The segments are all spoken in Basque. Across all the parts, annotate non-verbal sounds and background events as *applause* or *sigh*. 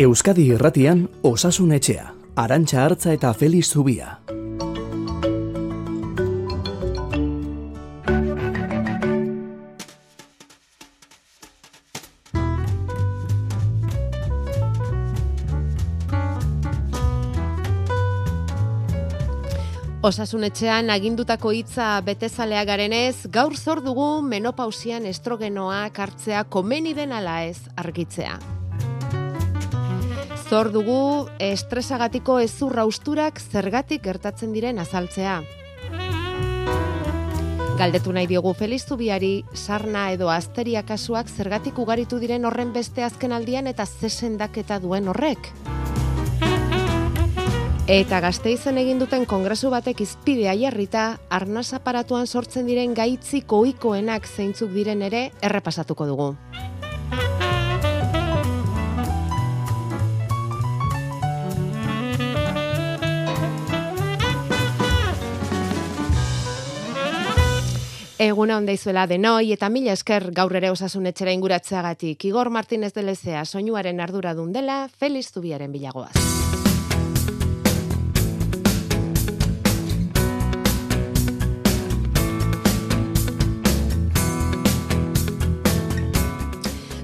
Euskadi Irratian Osasun Etxea, Arantxa Hartza eta Feliz Zubia. Osasunetxean agindutako hitza betezalea garenez, gaur zor dugu menopausian estrogenoa hartzea komeni den ala ez argitzea. Zor dugu estresagatiko ezurra usturak zergatik gertatzen diren azaltzea. Galdetu nahi diogu Feliz Zubiari, sarna edo asteria kasuak zergatik ugaritu diren horren beste azken aldian eta zesendaketa duen horrek. Eta gazteizen egin duten kongresu batek izpidea jarrita, arnaz aparatuan sortzen diren gaitzi koikoenak zeintzuk diren ere errepasatuko dugu. Eguna onda izuela denoi eta mila esker gaur ere osasun etxera inguratzeagatik. Igor Martínez de Lezea soinuaren ardura dela, Feliz Zubiaren bilagoaz.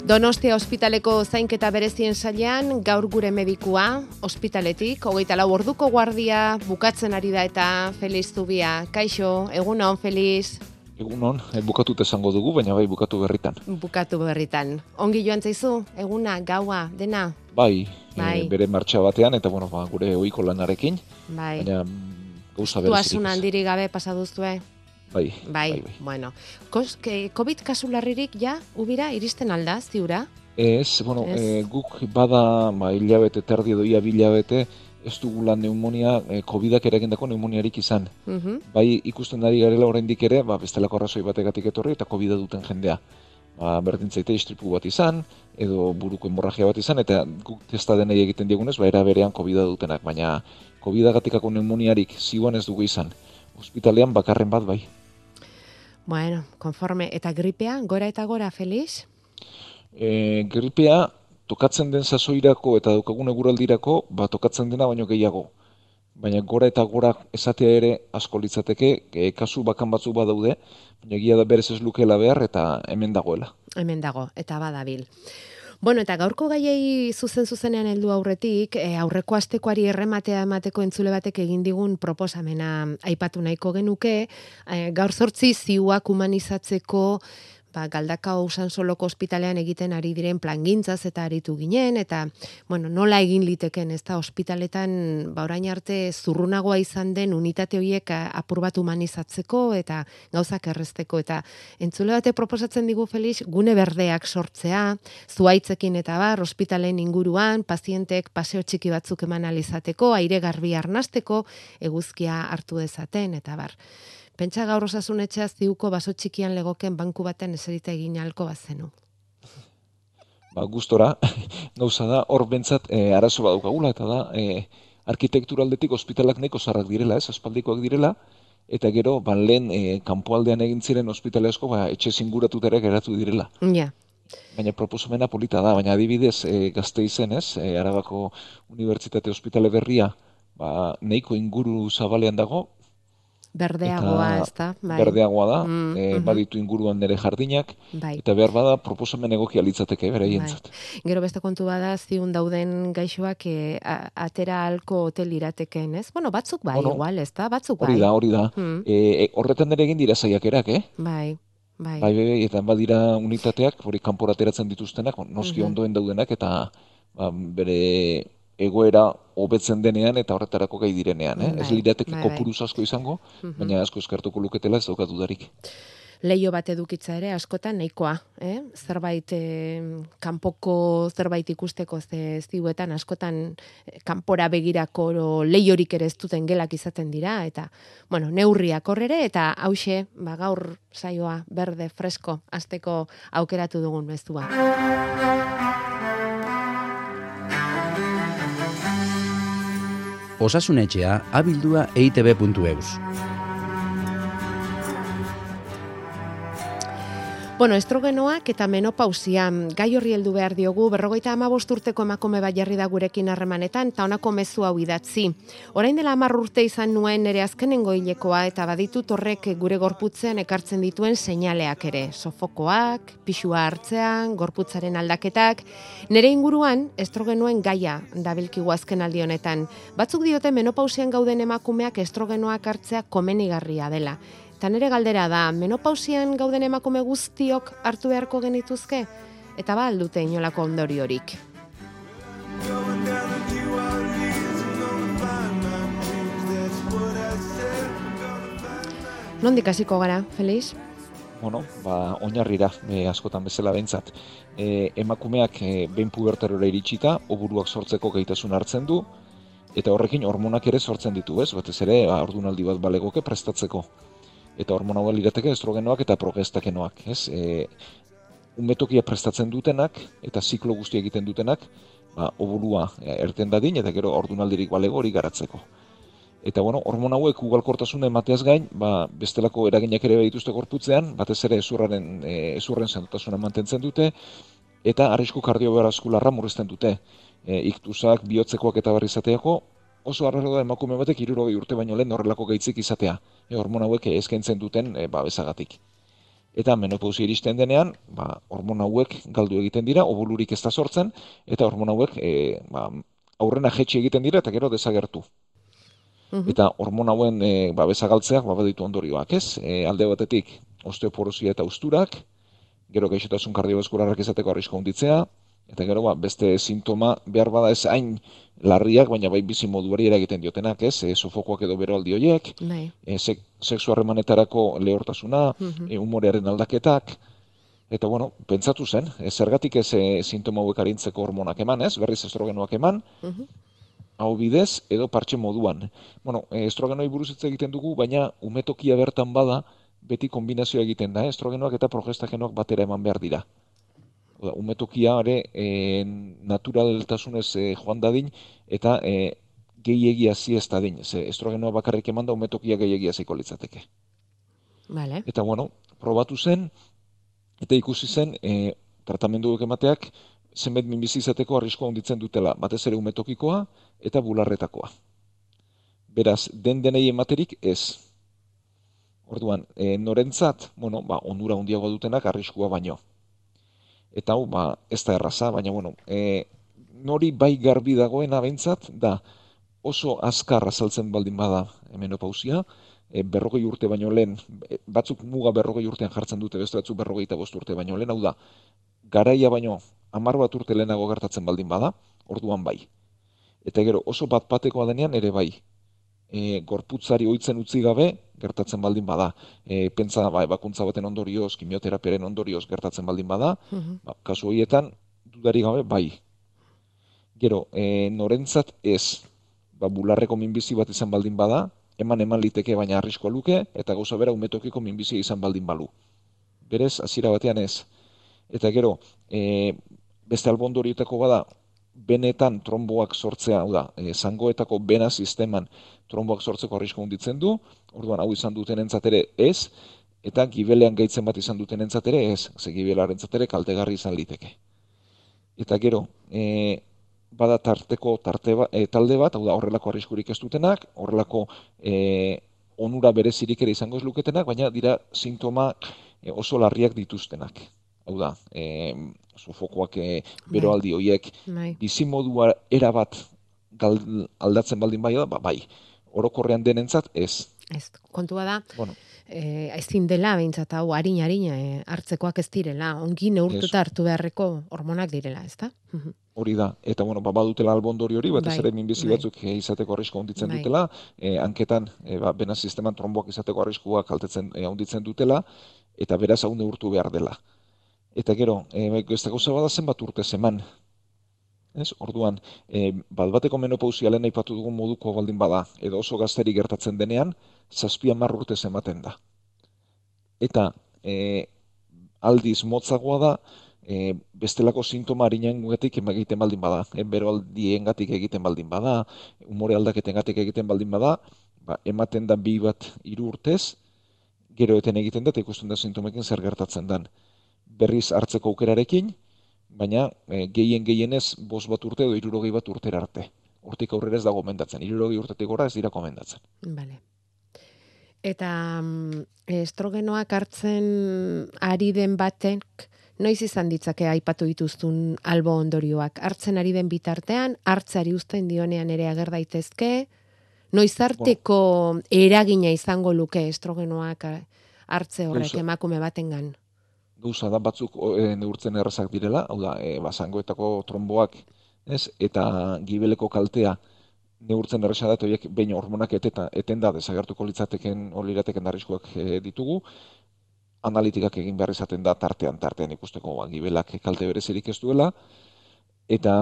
Donostia ospitaleko zainketa berezien sailean gaur gure medikua ospitaletik, hogeita lau orduko guardia bukatzen ari da eta Feliz Zubia. Kaixo, egunon, Feliz. Egunon, eh, bukatut esango dugu, baina bai bukatu berritan. Bukatu berritan. Ongi joan zaizu, eguna, gaua, dena? Bai, eh, bai. bere martxa batean, eta bueno, ba, gure oiko lanarekin. Bai. Baina, gauza berezirik. Tuasun handiri gabe pasaduztue. Bai, bai, bai, bai. Bueno, Kos, ke, COVID kasularririk ja, ubira, iristen alda, ziura? Ez, bueno, E, guk bada, ba, hilabete, terdi edo ia bilabete, ez dugula neumonia, e, COVID-ak eragindako neumoniarik izan. Uh Bai, ikusten dari garela oraindik ere, ba, bestelako arrazoi bategatik etorri eta covid duten jendea. Ba, berdin zaite istripu bat izan, edo buruko hemorragia bat izan, eta guk testa denei egiten diegunez, ba, era berean COVID dutenak, baina COVID-agatikako neumoniarik ziguan ez dugu izan. Hospitalean bakarren bat bai. Bueno, konforme. Eta gripea, gora eta gora, Feliz? E, gripea, tokatzen den sasoirako eta daukagun eguraldirako, ba, tokatzen dena baino gehiago. Baina gora eta gora esatea ere asko litzateke, e, kasu bakan batzuk badaude, baina egia da berez ez lukela behar eta hemen dagoela. Hemen dago, eta badabil. Bueno, eta gaurko gaiei zuzen zuzenean heldu aurretik, e, aurreko astekoari errematea emateko entzule batek egin digun proposamena aipatu nahiko genuke, e, gaur sortzi ziuak humanizatzeko ba, galdaka usan soloko ospitalean egiten ari diren plangintzaz eta aritu ginen, eta, bueno, nola egin liteken, ez da, ospitaletan, ba, orain arte, zurrunagoa izan den unitate horiek apur bat humanizatzeko, eta gauzak errezteko, eta entzule bate proposatzen digu, Felix, gune berdeak sortzea, zuaitzekin eta bar, ospitalen inguruan, pazientek paseo txiki batzuk eman alizateko, aire garbi arnasteko, eguzkia hartu dezaten, eta bar. Pentsa gaur osasun etxeaz ziuko baso txikian legoken banku baten eserita egin alko bazenu. Ba, gustora, *laughs* gauza da, hor bentsat e, arazo badukagula, eta da, e, arkitekturaldetik ospitalak neko zarrak direla, ez, aspaldikoak direla, eta gero, ban lehen e, kanpoaldean egin ziren ospitale asko, ba, etxe zinguratutera geratu direla. Ja. Baina proposumena polita da, baina adibidez e, gazte izen, ez, e, Arabako Unibertsitate Ospitale Berria, ba, nahiko inguru zabalean dago, berdeagoa, ez da? Bai. Berdeagoa da, mm, e, baditu inguruan nire jardinak, bai. eta behar bada proposamen egokia litzateke, bera bai. Gero beste kontu bada, ziun dauden gaixoak e, atera alko hotel irateken, ez? Bueno, batzuk bai, bueno, igual, ez da? Batzuk bai. Hori da, hori da. Mm. E, horretan ere egin dira zaiakerak, eh? Bai. Bai. Bai, bai, bai, eta badira unitateak, hori kanporateratzen dituztenak, noski mm ondoen daudenak, eta ba, bere egoera hobetzen denean eta horretarako gai direnean, eh? ez bai, lirateke bai, kopuruz asko izango, mhm. baina asko eskartuko luketela ez daukatu darik. Leio bat edukitza ere askotan nahikoa, eh? zerbait eh, kanpoko zerbait ikusteko ze ziuetan askotan eh, kanpora begirako leiorik ere ez duten gelak izaten dira eta bueno, neurriak horrere eta hause, ba gaur saioa berde fresko asteko aukeratu dugun mezua. Osasunetxea abildua eitb.eus. Bueno, estrogenoak eta menopausia gai horri heldu behar diogu, berrogeita ama urteko emakume bat jarri da gurekin harremanetan, eta honako mezu hau idatzi. Orain dela amar urte izan nuen nire azkenengo hilekoa eta baditu torrek gure gorputzean ekartzen dituen seinaleak ere. Sofokoak, pixua hartzean, gorputzaren aldaketak. Nire inguruan, estrogenoen gaia dabilkigu azken aldi honetan. Batzuk diote menopausian gauden emakumeak estrogenoak hartzea komenigarria dela. Eta nire galdera da, menopausian gauden emakume guztiok hartu beharko genituzke? Eta ba, aldute inolako ondori horik. Nondik hasiko gara, Feliz? Bueno, ba, oinarrira, e, askotan bezala bentsat. E, emakumeak e, behin pubertarora iritsita, oburuak sortzeko gaitasun hartzen du, eta horrekin hormonak ere sortzen ditu, ez? Batez ere, ba, ordunaldi bat balegoke prestatzeko eta hormona hau lirateke estrogenoak eta progestakenoak, ez? E, umetokia prestatzen dutenak eta ziklo guzti egiten dutenak, ba, obulua e, erten dadin eta gero ordunaldirik balego hori garatzeko. Eta bueno, hormona hauek ugalkortasun emateaz gain, ba, bestelako eraginak ere dituzte gorputzean, batez ere ezurraren e, ezurren sendotasuna mantentzen dute eta arrisku kardiobaskularra murrizten dute. E, iktusak, bihotzekoak eta barrizateako oso arraro da emakume batek irurogei urte baino lehen horrelako gaitzik izatea, e, hormon hauek eskaintzen duten e, ba, bezagatik. Eta menopausia iristen denean, ba, hormon hauek galdu egiten dira, obulurik ez da sortzen, eta hormon hauek e, ba, aurrena jetxi egiten dira eta gero desagertu. Mhm. Eta hormon hauen e, ba, bezagaltzeak ba, baditu ondorioak, ez? E, alde batetik, osteoporosia eta usturak, gero gaixotasun kardiobaskularrak izateko arrisko hunditzea, Eta gero, ba, beste sintoma behar bada ez hain larriak, baina bai bizi moduari eragiten diotenak, ez? E, sofokoak edo bero aldi horiek, bai. e, sek, seksu harremanetarako lehortasuna, mm e, umorearen aldaketak, eta bueno, pentsatu zen, e, zergatik ez e, sintoma hauek harintzeko hormonak eman, ez? Berriz estrogenoak eman, mm hau bidez, edo partxe moduan. Bueno, estrogenoi buruz egiten dugu, baina umetokia bertan bada, beti kombinazioa egiten da, estrogenoak eta progestakenoak batera eman behar dira. Umetokia ere e, naturaltasunez e, joan dadin eta e, gehiagia zi ez dadin. Ze estrogenoa bakarrik eman da umetokia gehiagia ziko litzateke. Vale. Eta bueno, probatu zen eta ikusi zen e, tratamendu emateak zenbait minbizi izateko arrisko handitzen dutela, batez ere umetokikoa eta bularretakoa. Beraz, den denei ematerik ez. Orduan, e, norentzat, bueno, ba, onura handiago dutenak arriskua baino eta hau ba, ez da erraza, baina bueno, e, nori bai garbi dagoen abentzat, da oso azkar azaltzen baldin bada menopausia, e, berrogei urte baino lehen, e, batzuk muga berrogei urtean jartzen dute, beste batzuk berrogei eta urte baino lehen, hau da, garaia baino amar bat urte lehenago gertatzen baldin bada, orduan bai. Eta gero oso bat batekoa denean ere bai, e, gorputzari ohitzen utzi gabe gertatzen baldin bada. E, pentsa ba, bakuntza baten ondorioz, kimioterapiaren ondorioz gertatzen baldin bada, mhm. ba, kasu horietan dudari gabe bai. Gero, e, norentzat ez, ba, bularreko minbizi bat izan baldin bada, eman eman liteke baina arriskoa luke, eta gauza bera umetokiko minbizi izan baldin balu. Berez, hasiera batean ez. Eta gero, e, beste albondorietako bada, benetan tromboak sortzea, hau da, e, zangoetako bena sisteman tromboak sortzeko arrisko hunditzen du, orduan hau izan duten ere ez, eta gibelean gaitzen bat izan duten ere ez, ze gibelaren ere kaltegarri izan liteke. Eta gero, e, bada tarteko tarte ba, e, talde bat, hau da horrelako arriskurik ez dutenak, horrelako e, onura berezirik ere izango ez luketenak, baina dira sintoma e, oso larriak dituztenak. Hau da, e, sofokoak e, beroaldi horiek, bai. bizimodua erabat aldatzen baldin bai ba, bai, orokorrean denentzat ez. Ez, kontua da, bueno. eh, ezin dela, bintzat hau, harina, harina, eh, hartzekoak ez direla, ongi neurtuta hartu beharreko hormonak direla, ez da? *laughs* Hori da, eta bueno, ba, badutela albondori hori, bat ez bai, ere minbizi bai. batzuk eh, izateko arrisko onditzen bai. dutela, eh, anketan, eh, ba, bena sisteman tromboak izateko arriskoak kaltetzen eh, onditzen dutela, eta beraz hau neurtu behar dela. Eta gero, eh, ez da gauza bada zenbat urte zeman, Ez? Orduan, e, bat bateko menopausia lehen aipatu dugun moduko baldin bada, edo oso gazteri gertatzen denean, zazpia marrurte ematen da. Eta e, aldiz motzagoa da, e, bestelako sintoma harinen guetik egiten baldin bada, e, egiten baldin bada, umore aldaketen gatik egiten baldin bada, ba, ematen da bi bat hiru urtez, gero eten egiten da, eta ikusten da sintomekin zer gertatzen den. Berriz hartzeko aukerarekin, baina e, gehien gehienez bos bat urte edo irurogei bat urtera arte. Hortik aurrera ez da gomendatzen, irurogei urtetik gora ez dira gomendatzen. Vale. Eta mm, estrogenoak hartzen ari den batek, noiz izan ditzake aipatu dituztun albo ondorioak? Hartzen ari den bitartean, hartzari uzten dionean ere ager daitezke, noiz arteko eragina izango luke estrogenoak hartze horrek emakume batengan? Gauza da batzuk e, neurtzen errazak direla, hau da, e, basangoetako tromboak, ez, eta gibeleko kaltea, neurtzen erresa da, horiek behin hormonak eteta, etenda desagertuko litzateken olirateken darrizkoak e, ditugu, analitikak egin behar izaten da tartean, tartean ikusteko ba, gibelak kalte berezirik ez duela, eta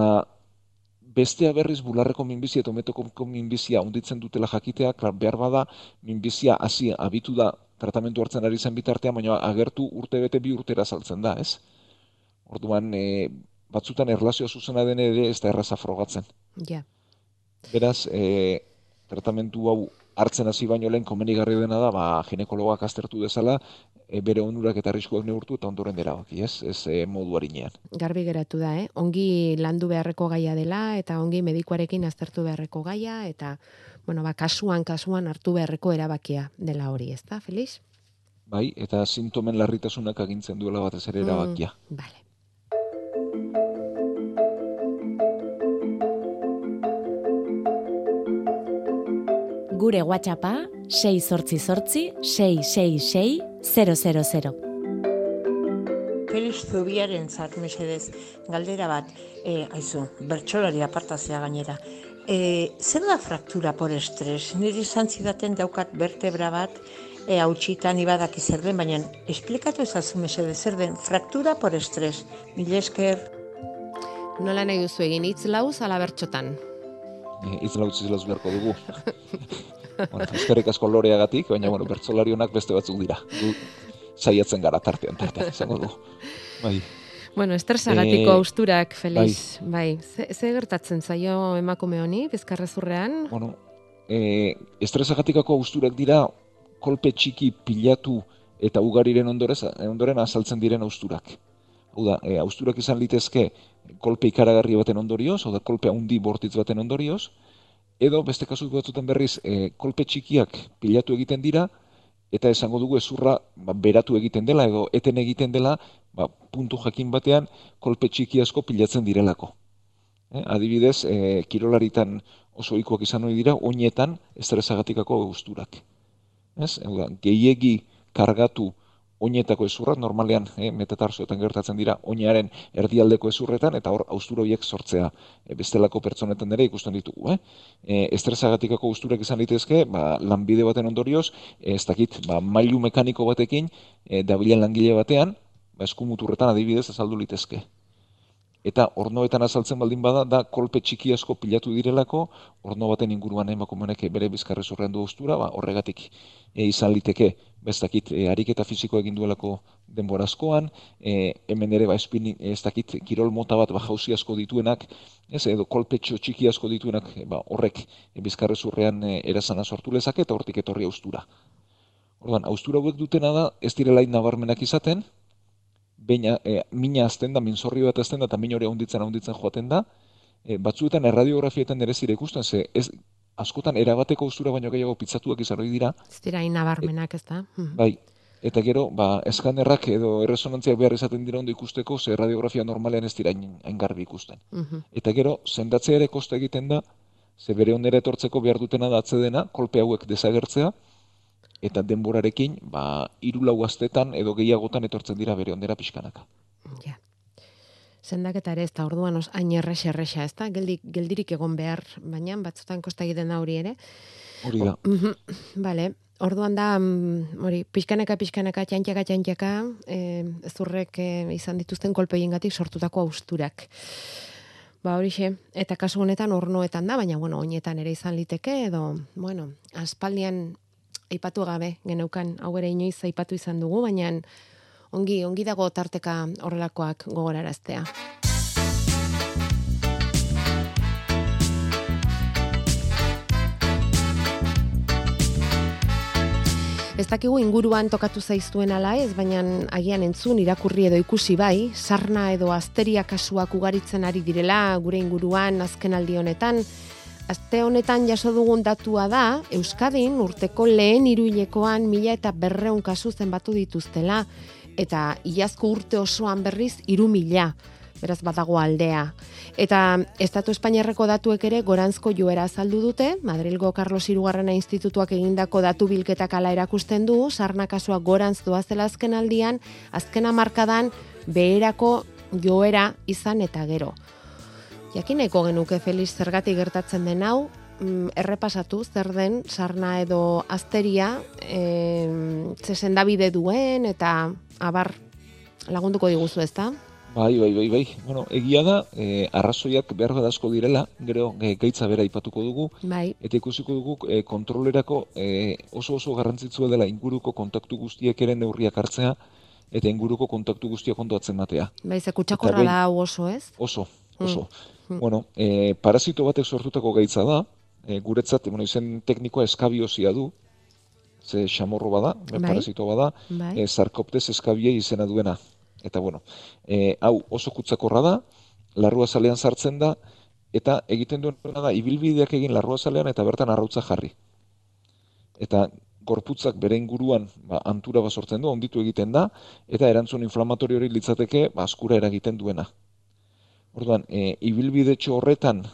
bestea berriz bularreko minbizia eta ometoko minbizia unditzen dutela jakitea, klar, behar bada minbizia hasi abitu da tratamentu hartzen ari zen bitartean, baina agertu urte bete bi urtera saltzen da, ez? Orduan, e, batzutan erlazioa zuzena dene ere ez da erraza frogatzen. Ja. Beraz, e, tratamentu hau hartzen hasi baino lehen komenigarri dena da, ba, ginekologak aztertu dezala, e, bere onurak eta arriskuak neurtu eta ondoren dira baki, ez? Ez e, modu harinean. Garbi geratu da, eh? Ongi landu beharreko gaia dela eta ongi medikuarekin aztertu beharreko gaia eta, bueno, ba, kasuan, kasuan hartu beharreko erabakia dela hori, ez da, Felix? Bai, eta sintomen larritasunak agintzen duela batez ere mm, erabakia. Mm, vale. Gure WhatsAppa 688-666-000. Felix Zubiaren zat, mesedez, galdera bat, e, aizu, bertxolari apartazia gainera. E, zer da fraktura por estres? Niri zantzidaten daukat vertebra bat, e, hautsitan ibadak zer den, baina esplikatu ezazu mesedez, zer den fraktura por estres? Mil esker? Nola nahi duzu egin hitz lauz ala bertxotan? Hitz lauz izlaz beharko dugu. *laughs* bueno, eskerrik asko loreagatik, baina bueno, bertsolarionak beste batzuk dira. Du, saiatzen gara tartean, tartean, izango du. Bai. Bueno, estresagatiko e, austurak, Feliz. Bai. bai. Ze, gertatzen zaio emakume honi, bizkarrezurrean? Bueno, e, estresagatikako austurak dira, kolpe txiki pilatu eta ugariren ondorez, ondoren azaltzen diren austurak. Hau da, e, austurak izan litezke kolpe ikaragarri baten ondorioz, hau da, kolpe handi bortitz baten ondorioz, edo beste kasu batzutan berriz e, kolpe txikiak pilatu egiten dira eta esango dugu ezurra ba, beratu egiten dela edo eten egiten dela ba, puntu jakin batean kolpe txiki asko pilatzen direlako. E, adibidez, e, kirolaritan oso ikoak izan hori dira, oinetan estresagatikako guzturak. Ez? gehiegi kargatu oinetako ezurrak normalean eh, metatarsoetan gertatzen dira oinaren erdialdeko ezurretan eta hor austura horiek sortzea e, bestelako pertsonetan ere ikusten ditugu eh. E, estresagatikako austurak izan litezke ba lanbide baten ondorioz ez dakit ba mailu mekaniko batekin e, dabilen langile batean ba eskumuturretan adibidez azaldu litezke eta ornoetan azaltzen baldin bada da kolpe txiki asko pilatu direlako orno baten inguruan emakumeek bere bizkarre zurrean du ostura ba horregatik e, izan liteke. Bestakit e, ariketa fisiko egin duelako denbora askoan e, hemen ere ba espin ez dakit kirol mota bat ba jausi asko dituenak ez edo kolpe txiki asko dituenak e, ba horrek e, bizkarre zurrean e, erazana sortu lezake eta hortik etorri austura Orduan, austura hauek dutena da, ez direlain nabarmenak izaten, baina e, mina azten da, min zorri bat azten da, eta min hori ahonditzen ahonditzen joaten da, e, batzuetan erradiografietan ere zire ikusten, ze ez, askotan erabateko ustura baino gehiago pizzatuak izan hori dira. Ez dira inabarmenak ez da. Hmm. bai, eta gero, ba, eskanerrak edo erresonantziak behar izaten dira ondo ikusteko, ze radiografia normalean ez dira hain garbi ikusten. Mhm. Eta gero, zendatzea ere koste egiten da, ze bere onera etortzeko behar dutena da atzedena, kolpe hauek desagertzea, eta denborarekin, ba, irulau astetan edo gehiagotan etortzen dira bere ondera pixkanaka. Ja. Zendaketa ere ez da orduan os, hain errexe errexa, ez da? Geldik, geldirik egon behar, baina batzutan kosta egiten da hori ere. Hori da. Bale, orduan da, mm, hori, pixkanaka, pixkanaka, txantxaka, txantxaka, e, zurrek e, izan dituzten kolpeien gatik sortutako austurak. Ba hori eta kasu honetan ornoetan da, baina bueno, oinetan ere izan liteke, edo, bueno, aspaldian aipatu gabe geneukan hau ere inoiz aipatu izan dugu, baina ongi ongi dago tarteka horrelakoak gogoraraztea. Ez dakigu inguruan tokatu zaiztuen ala ez, baina agian entzun irakurri edo ikusi bai, sarna edo asteria kasuak ugaritzen ari direla gure inguruan azken aldi honetan. Azte honetan jaso dugun datua da, Euskadin urteko lehen iruilekoan mila eta berreun kasu zenbatu dituztela, eta iazko urte osoan berriz iru mila beraz badago aldea. Eta Estatu Espainiarreko datuek ere gorantzko joera azaldu dute, Madrilgo Carlos Irugarrena Institutuak egindako datu bilketak ala erakusten du, sarna kasua gorantz doazela azken aldian, azkena markadan beherako joera izan eta gero. Jakineko genuke Felix zergatik gertatzen den hau, mm, errepasatu zer den sarna edo azteria e, zesen duen eta abar lagunduko diguzu ezta? Bai, bai, bai, bai. Bueno, egia da, e, arrazoiak behar asko direla, gero e, gaitza bera ipatuko dugu. Bai. Eta ikusiko dugu e, kontrolerako e, oso oso garrantzitsua dela inguruko kontaktu guztiek ere neurriak hartzea, eta inguruko kontaktu guztiak ondo atzematea. Bai, ze kutsakorra da oso, ez? Oso, oso. Mm. Bueno, e, parasito batek sortutako gaitza da, e, guretzat, bueno, izen teknikoa eskabiozia du, ze xamorro bada, bai. parasito bada, bai. e, zarkoptez eskabia izena duena eta bueno, e, hau oso kutsakorra da, larrua zalean sartzen da, eta egiten duena da, ibilbideak egin larrua zalean eta bertan arrautza jarri. Eta gorputzak bere inguruan ba, antura basortzen du, onditu egiten da, eta erantzun inflamatorio hori litzateke ba, askura eragiten duena. Orduan, e, ibilbide horretan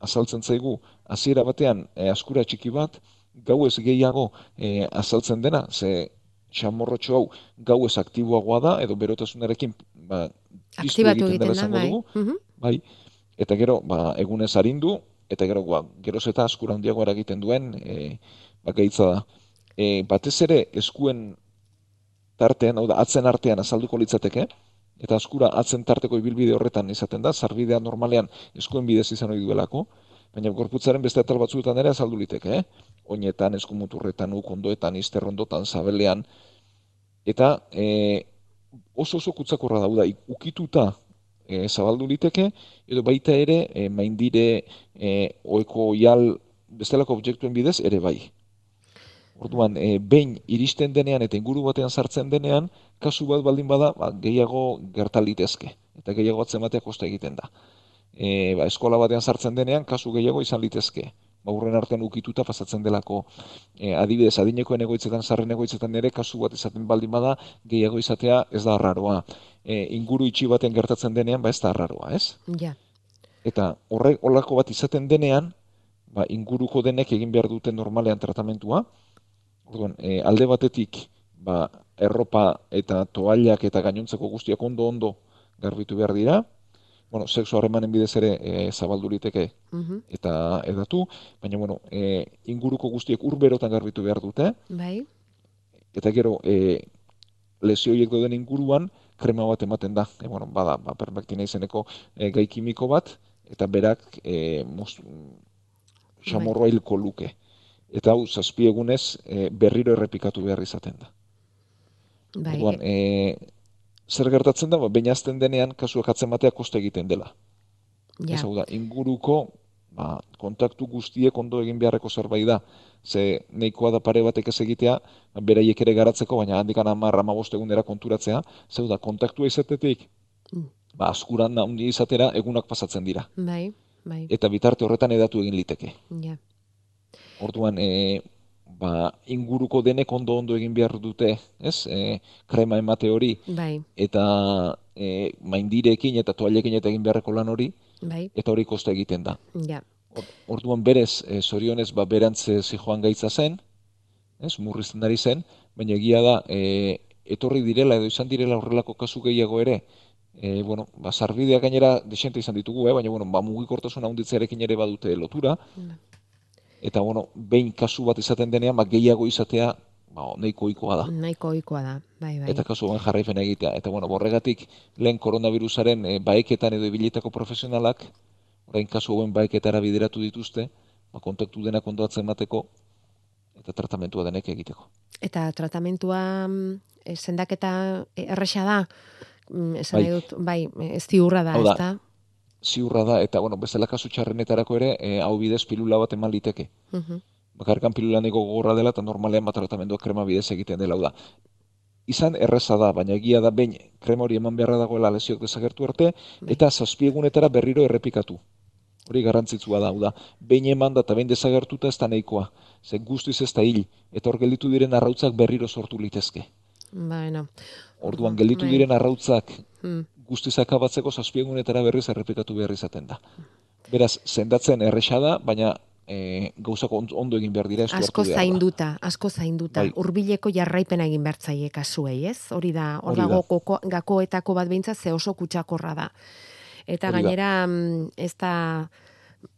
azaltzen zaigu, hasiera batean e, askura txiki bat, gau ez gehiago e, azaltzen dena, ze xamorrotxo hau gau ez aktiboagoa da, edo berotasunarekin ba, aktibatu egiten da, bai. Mhm. bai. Eta gero, ba, egunez harindu, eta gero, ba, geroz eta askura handiago egiten duen, e, ba, da. E, batez ere, eskuen tartean, hau da, atzen artean azalduko litzateke, eta askura atzen tarteko ibilbide horretan izaten da, zarbidea normalean eskuen bidez izan ohi duelako, baina gorputzaren beste atal batzuetan ere azaldu liteke, eh? oinetan, eskumuturretan, ukondoetan, izterrondotan, zabelean, eta e, oso oso kutsakorra dauda, ukituta e, zabaldu liteke, edo baita ere, e, maindire, e, oeko oial, bestelako objektuen bidez, ere bai. Orduan, e, behin iristen denean eta inguru batean sartzen denean, kasu bat baldin bada, ba, gehiago gertalitezke, eta gehiago atzematea kosta egiten da. E, ba, eskola batean sartzen denean, kasu gehiago izan litezke. Aurren artean ukituta pasatzen delako. E, adibidez adinekoen egoitzetan sarren egoitzetan ere kasu bat izaten baldin bada gehiago izatea ez da arraroa. E, inguru itxi baten gertatzen denean ba ez da arraroa ez? Ja. eta horrek olako bat izaten denean ba, inguruko denek egin behar duten normalean tratamentua. Orduan, e, alde batetik ba, erropa eta toallak eta gainontzeko guztiak ondo ondo garbitu behar dira bueno, sexu harremanen bidez ere e, zabaldu liteke mhm. eta edatu, baina bueno, e, inguruko guztiek urberotan garbitu behar dute. Bai. Eta gero, e, lesioiek doden inguruan, krema bat ematen da. E, bueno, bada, ba, perpektina izeneko e, gai kimiko bat, eta berak e, mos, xamorroa bai. hilko luke. Eta hau, zazpiegunez, e, berriro errepikatu behar izaten da. Bai. Orduan, e, zer gertatzen da, ba, baina azten denean kasuak atzen batea koste egiten dela. Ja. Ez da, inguruko ba, kontaktu guztiek ondo egin beharreko zerbait da. Ze nahikoa da pare batek ez egitea, beraiek ere garatzeko, baina handikan amar, amabost egunera konturatzea, zeu da, kontaktua izatetik, mm. ba, askuran da, undi izatera, egunak pasatzen dira. Bai, bai. Eta bitarte horretan edatu egin liteke. Ja. Orduan, e, ba, inguruko denek ondo ondo egin behar dute, ez? E, krema emate hori. Bai. Eta e, maindirekin eta toalekin eta egin beharreko lan hori. Bai. Eta hori kosta egiten da. Ja. Orduan berez, e, zorionez, ba, berantze zijoan gaitza zen, ez? Murrizten ari zen, baina egia da, e, etorri direla edo izan direla horrelako kasu gehiago ere, E, bueno, ba, zarbidea gainera desente izan ditugu, eh? baina bueno, ba, mugikortasuna hunditzearekin ere badute lotura. Bai eta bueno, behin kasu bat izaten denean, ba, gehiago izatea, ba, nahiko ohikoa da. Nahiko ohikoa da, bai, bai. Eta kasu ben jarraipen egitea. Eta bueno, borregatik, lehen koronavirusaren e, baeketan edo ibiletako profesionalak, orain kasu hauen baeketara bideratu dituzte, ba, kontaktu denak ondoatzen mateko, eta tratamentua denek egiteko. Eta tratamentua e, sendaketa erresa da, mm, esan bai. dut, bai, ez diurra da, ez da? Ziurra da, eta, bueno, bezala kasu txarrenetarako ere, e, hau bidez pilula bat eman liteke. bakarkan pilulaneko gogorra dela eta normalean bat tratamendua krema bidez egiten dela da. Izan erreza da, baina egia da bain krema hori eman beharra dagoela lesiok desagertu arte, bai. eta zazpiegunetara berriro errepikatu. Hori garrantzitsua da, da, behin eman da eta behin desagertuta ez da nahikoa. Ze guztiz ez da hil, eta hor gelditu diren arrautzak berriro sortu litezke. Bueno. Orduan gelditu bai. diren arrautzak hmm. Guztiz akabatzeko zazpiegunetara berriz errepikatu behar izaten da. Beraz, zendatzen erresa da, baina e, gauzako ondo egin behar dira. Asko zainduta, asko zainduta. Bai. Urbileko jarraipena egin behar zaie kasuei, ez? Hori da, hor dago gakoetako bat behintzat ze oso kutsakorra da. Eta gainera, mm, ez da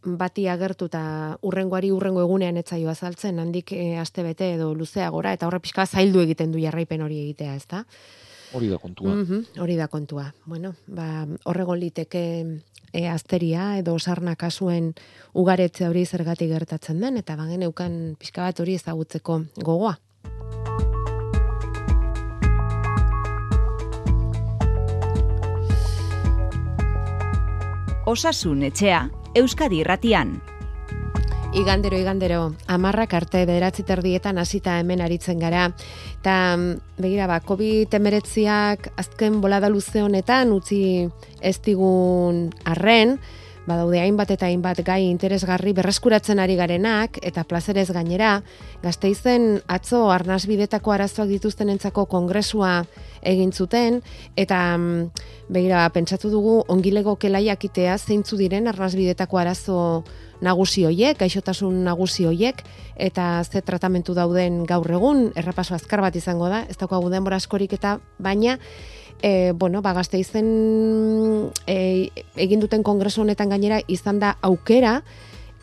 bati agertu eta urrengoari urrengo egunean etzaio azaltzen, handik e, aste bete edo luzea gora, eta horre pixka zaildu egiten du jarraipen hori egitea, ez da? Hori da kontua. Mm hori da kontua. Bueno, ba, horregon liteke e, azteria edo sarna kasuen ugaretze hori zergatik gertatzen den, eta bagen eukan pixka bat hori ezagutzeko gogoa. Osasun etxea, Euskadi irratian. Igandero, igandero, amarrak arte bederatzi terdietan hasita hemen aritzen gara. Eta, begira, ba, COVID emeretziak azken bolada luze honetan utzi ez digun arren, badaude hainbat eta hainbat gai interesgarri berreskuratzen ari garenak eta plazerez gainera, gazteizen atzo arnazbidetako arazoak dituzten entzako kongresua egin zuten eta mm, begira pentsatu dugu ongilego kelaiak itea zeintzu diren arnazbidetako arazo nagusi hoiek, gaixotasun nagusi hoiek eta ze tratamentu dauden gaur egun, errepaso azkar bat izango da, ez daukagu denbora askorik eta baina e, bueno, ba, gazte izen e, egin duten kongresu honetan gainera izan da aukera,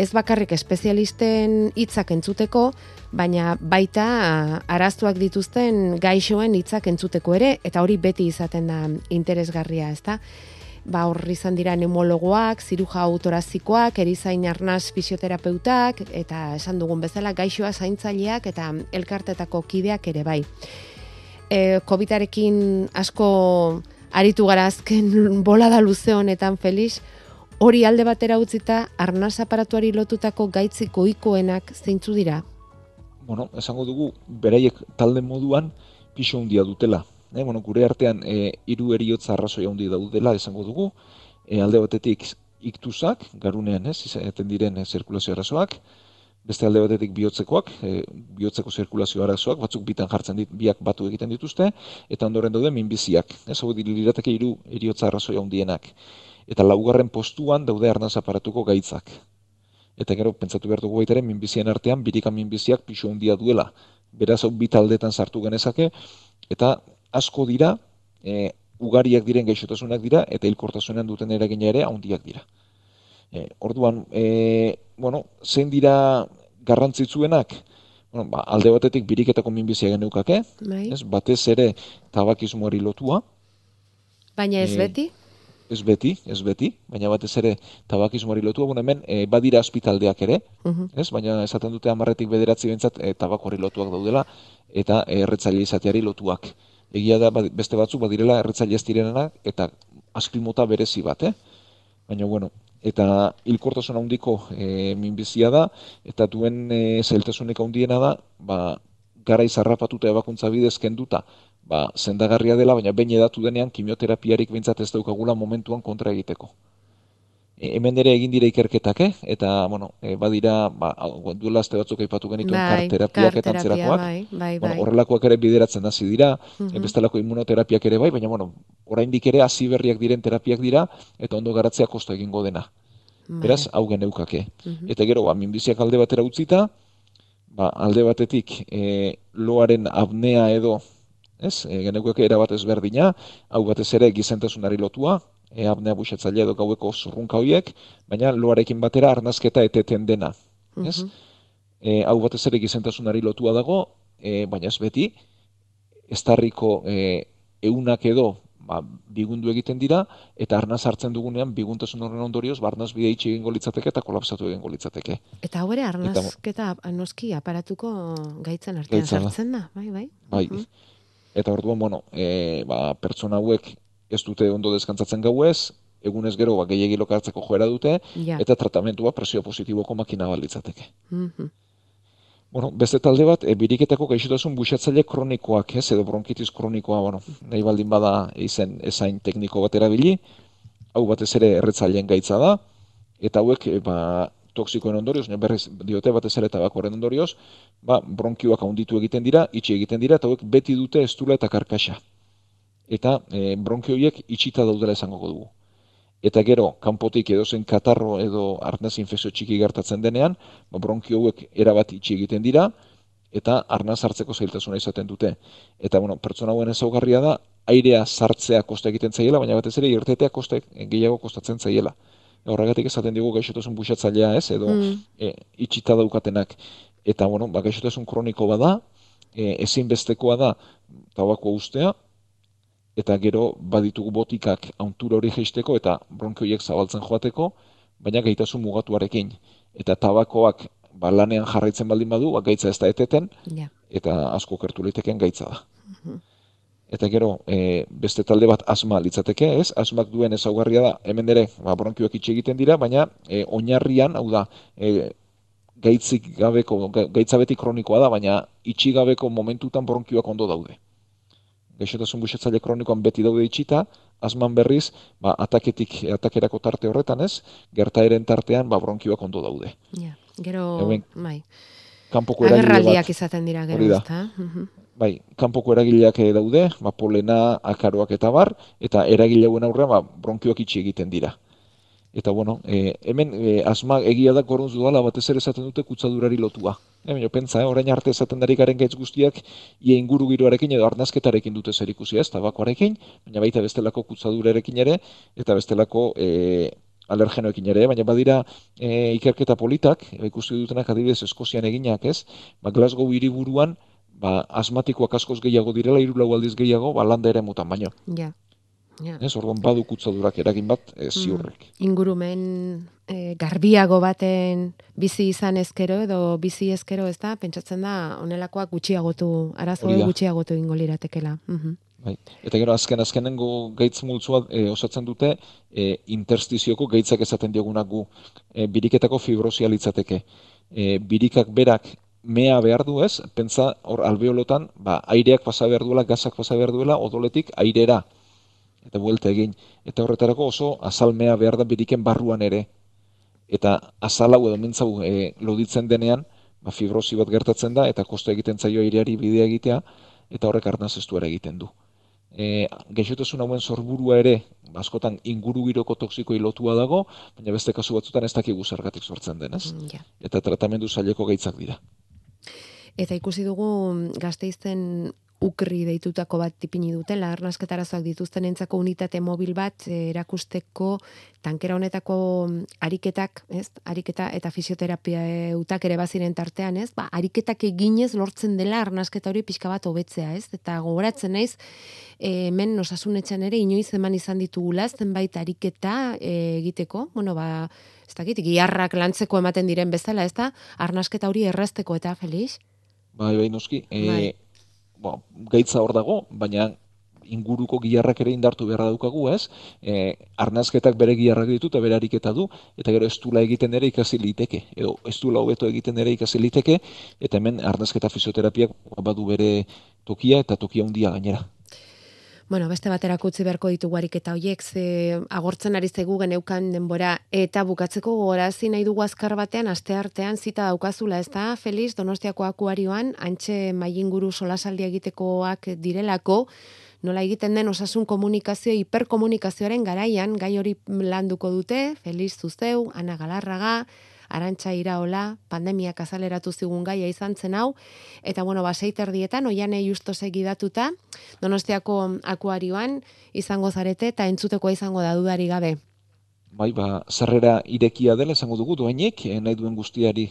ez bakarrik espezialisten hitzak entzuteko, baina baita arastuak dituzten gaixoen hitzak entzuteko ere, eta hori beti izaten da interesgarria, ezta? Ba, horri izan dira neumologoak, ziruja autorazikoak, erizain arnaz fisioterapeutak, eta esan dugun bezala gaixoa zaintzaileak eta elkartetako kideak ere bai e, COVID-arekin asko aritu gara azken *laughs* bolada luze honetan Felix, hori alde batera utzita arnaz aparatuari lotutako gaitzik goikoenak zeintzu dira? Bueno, esango dugu, beraiek talde moduan piso handia dutela. E, bueno, gure artean e, iru eriotza arrazoi handi daudela esango dugu, e, alde batetik iktuzak, garunean ez, izaten diren e, zirkulazio arazoak, beste alde batetik bihotzekoak, e, bihotzeko zirkulazio arazoak, batzuk bitan jartzen dit, biak batu egiten dituzte, eta ondoren daude minbiziak. Ez hau lirateke hiru eriotza arrazoi handienak. Eta laugarren postuan daude arnaz aparatuko gaitzak. Eta gero, pentsatu behar dugu baitaren, minbizien artean, birika minbiziak pixo handia duela. Beraz, hau bitaldetan sartu genezake, eta asko dira, e, ugariak diren gaixotasunak dira, eta hilkortasunean duten eragina ere, handiak dira. E, orduan, e, bueno, zein dira garrantzitsuenak? Bueno, ba, alde batetik biriketako minbizia geneukake, bai. ez, batez ere tabakismoari lotua. Baina ez e, beti? Ez beti, ez beti, baina batez ere tabakismoari lotua, bueno, hemen e, badira hospitaldeak ere, uh ez, baina esaten dute amarretik bederatzi bentsat e, tabakoari lotuak daudela, eta erretzaile izateari lotuak. Egia da beste batzuk badirela erretzaile ez direnenak, eta askrimota berezi bat, eh? Baina, bueno, eta hilkortasun handiko e, minbizia da eta duen e, zailtasunik handiena da ba gara izarrapatuta ebakuntza bidez kenduta ba sendagarria dela baina behin edatu denean kimioterapiarik beintzat ez daukagula momentuan kontra egiteko hemen ere egin dira ikerketak, eh? eta, bueno, e, badira, ba, duela azte batzuk aipatu genituen bai, karterapiak eta antzerakoak. Bai, bai, bai. horrelakoak ere bideratzen hasi dira, mm -hmm. bestelako immunoterapiak ere bai, baina, bueno, oraindik ere hasi berriak diren terapiak dira, eta ondo garatzea kosto egingo dena. Bai. Beraz, hau geneukake. Mm Eta gero, ba, minbiziak alde batera utzita, ba, alde batetik, e, loaren apnea edo, ez, e, geneukake erabat ezberdina, hau batez ere gizentasunari lotua, e, apnea buxatzailea edo gaueko zurrunka horiek, baina loarekin batera arnazketa eteten dena. Ez? Mm hau batez ere gizentasunari lotua dago, e, baina ez beti, ez tarriko e, eunak edo ba, bigundu egiten dira, eta arnaz hartzen dugunean biguntasun horren ondorioz, ba, arnaz bide egingo litzateke eta kolapsatu egingo litzateke. Eta hau ere arnazketa noski aparatuko gaitzen artean sartzen da, bai, bai? Bai, eta orduan, bueno, e, ba, pertsona hauek ez dute ondo deskantzatzen gauez, egunez gero ba, gehiagi lokartzeko joera dute, eta tratamentua presio positiboko makina balitzateke. Mm Bueno, beste talde bat, e, biriketako gaixotasun buxatzaile kronikoak, ez, edo bronkitis kronikoa, bueno, nahi baldin bada izen ezain tekniko bat erabili, hau batez ere erretzaileen gaitza da, eta hauek, e, ba, toksikoen ondorioz, berriz diote batez ere tabakoren ondorioz, ba, bronkioak handitu egiten dira, itxi egiten dira, eta hauek beti dute estula eta karkasa. Eta e, bronkioiek itxita daudela esango dugu eta gero kanpotik edo zen katarro edo arnaz infekzio txiki gertatzen denean, ba, bronkio hauek erabat itxi egiten dira, eta arnaz hartzeko zailtasuna izaten dute. Eta bueno, pertsona hauen ezaugarria da, airea sartzea koste egiten zaiela, baina batez ere irtetea koste gehiago kostatzen zaiela. Horregatik esaten dugu gaixotasun buxatzailea ez, edo mm. e, itxita daukatenak. Eta bueno, ba, gaixotasun kroniko bada, e, ezinbestekoa da tabako ustea, eta gero baditugu botikak auntura hori jeisteko eta bronkioiek zabaltzen joateko, baina gaitasun mugatuarekin. Eta tabakoak ba, lanean jarraitzen baldin badu, ba, gaitza ez da eteten, eta asko kertu liteken gaitza da. Mhm. Eta gero, e, beste talde bat asma litzateke, ez? Asmak duen ezaugarria da, hemen ere, ba, bronkioak itxe egiten dira, baina e, oinarrian, hau da, e, gaitzik gabeko, gaitza beti kronikoa da, baina itxi gabeko momentutan bronkioak ondo daude gaixotasun buxatzaile kronikoan beti daude itxita, asman berriz, ba, ataketik, atakerako tarte horretan ez, gertaeren tartean, ba, bronkioak ondo daude. Ja, gero, bai, kanpoko eragile izaten dira, gero, ezta? Mhm. Bai, kanpoko eragileak daude, ba, polena, akaroak eta bar, eta eragile hauen aurrean, ba, bronkioak itxi egiten dira. Eta bueno, e, hemen e, asma egia da korun dala batez ere esaten dute kutsadurari lotua. E, baina pentsa, eh, orain arte esaten dari garen gaitz guztiak ia inguru giroarekin edo arnazketarekin dute zer ikusi ez, tabakoarekin, baina baita bestelako kutsadurarekin ere, eta bestelako e, alergenoekin ere, baina badira e, ikerketa politak, e, ikusi dutenak adibidez Eskozian eginak ez, ba, Glasgow hiriburuan ba, asmatikoak askoz gehiago direla, irulau aldiz gehiago, ba, landa ere mutan baino. Ja. Ja. Ez, orduan badu kutsadurak eragin bat, e, ziurrek. Mm, ingurumen e, garbiago baten bizi izan ezkero edo bizi ezkero ez da, pentsatzen da, onelakoak gutxiagotu, arazo gutxiagotu ingo liratekela. Mm Bai. Eta gero azken azkenengo gaitz multzua e, osatzen dute e, interstizioko gaitzak esaten diogunak gu. E, biriketako fibrosia litzateke. E, birikak berak mea behar du ez, pentsa hor albeolotan, ba, aireak pasa behar duela, gazak pasa behar duela, odoletik airera eta buelta egin. Eta horretarako oso azalmea behar da biriken barruan ere. Eta azal hau edo mintzau e, loditzen denean, ba, fibrosi bat gertatzen da, eta kostu egiten zaio aireari bidea egitea, eta horrek arnaz ere egiten du. E, Geixotasun hauen sorburua ere, askotan inguru giroko toksiko lotua dago, baina beste kasu batzutan ez dakigu zergatik sortzen denez. Mm, eta tratamendu zaileko gaitzak dira. Eta ikusi dugu gazteizten ukri deitutako bat tipini dutela, arnasketarazoak dituzten entzako unitate mobil bat eh, erakusteko tankera honetako ariketak, ez? Ariketa eta fisioterapia utak ere baziren tartean, ez? Ba, ariketak eginez lortzen dela arnasketa hori pixka bat hobetzea, ez? Eta gogoratzen naiz, eh, hemen osasunetxan ere inoiz eman izan ditugula zenbait ariketa eh, egiteko, bueno, ba, ez dakit, giarrak lantzeko ematen diren bezala, ez da? Arnasketa hori errazteko eta, Felix? Bai, bai, noski. Bai bo, gaitza hor dago, baina inguruko giarrak ere indartu beharra daukagu, ez? E, arnazketak bere giarrak ditu eta bere ariketa du, eta gero estula egiten ere ikasi liteke, edo estula hobeto egiten ere ikasi liteke, eta hemen arnazketa fisioterapiak badu bere tokia eta tokia handia gainera. Bueno, beste batera utzi beharko ditugu ariketa hoiek, ze agortzen ari zaigu geneukan denbora. Eta bukatzeko gogorazi nahi dugu azkar batean aste artean zita daukazula, ezta? Feliz Donostiako akuarioan antxe mailinguru solasaldia egitekoak direlako, nola egiten den osasun komunikazio hiperkomunikazioaren garaian gai hori landuko dute, Feliz Zuzeu, Ana Galarraga, arantxa iraola, pandemiak azaleratu zigun gaia izan zen hau, eta bueno, ba, seiterdietan, oiane justo segidatuta, donostiako akuarioan izango zarete, eta entzutekoa izango da dudari gabe. Bai, ba, zerrera irekia dela esango dugu, doainek, eh, nahi duen guztiari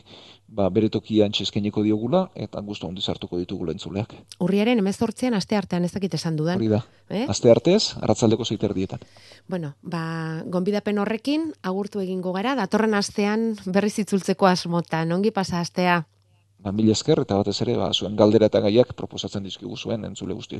ba, bere tokian txeskeniko diogula, eta guztu handi zartuko ditugula entzuleak. Urriaren emezortzean, aste artean ez dakit esan dudan. Hori da, eh? aste artez, aratzaldeko zeiter dietan. Bueno, ba, gonbidapen horrekin, agurtu egingo gara, datorren astean berriz itzultzeko asmota, nongi pasa astea? Ba, mil esker, eta batez ere, ba, zuen galdera eta gaiak proposatzen dizkigu zuen entzule guzti.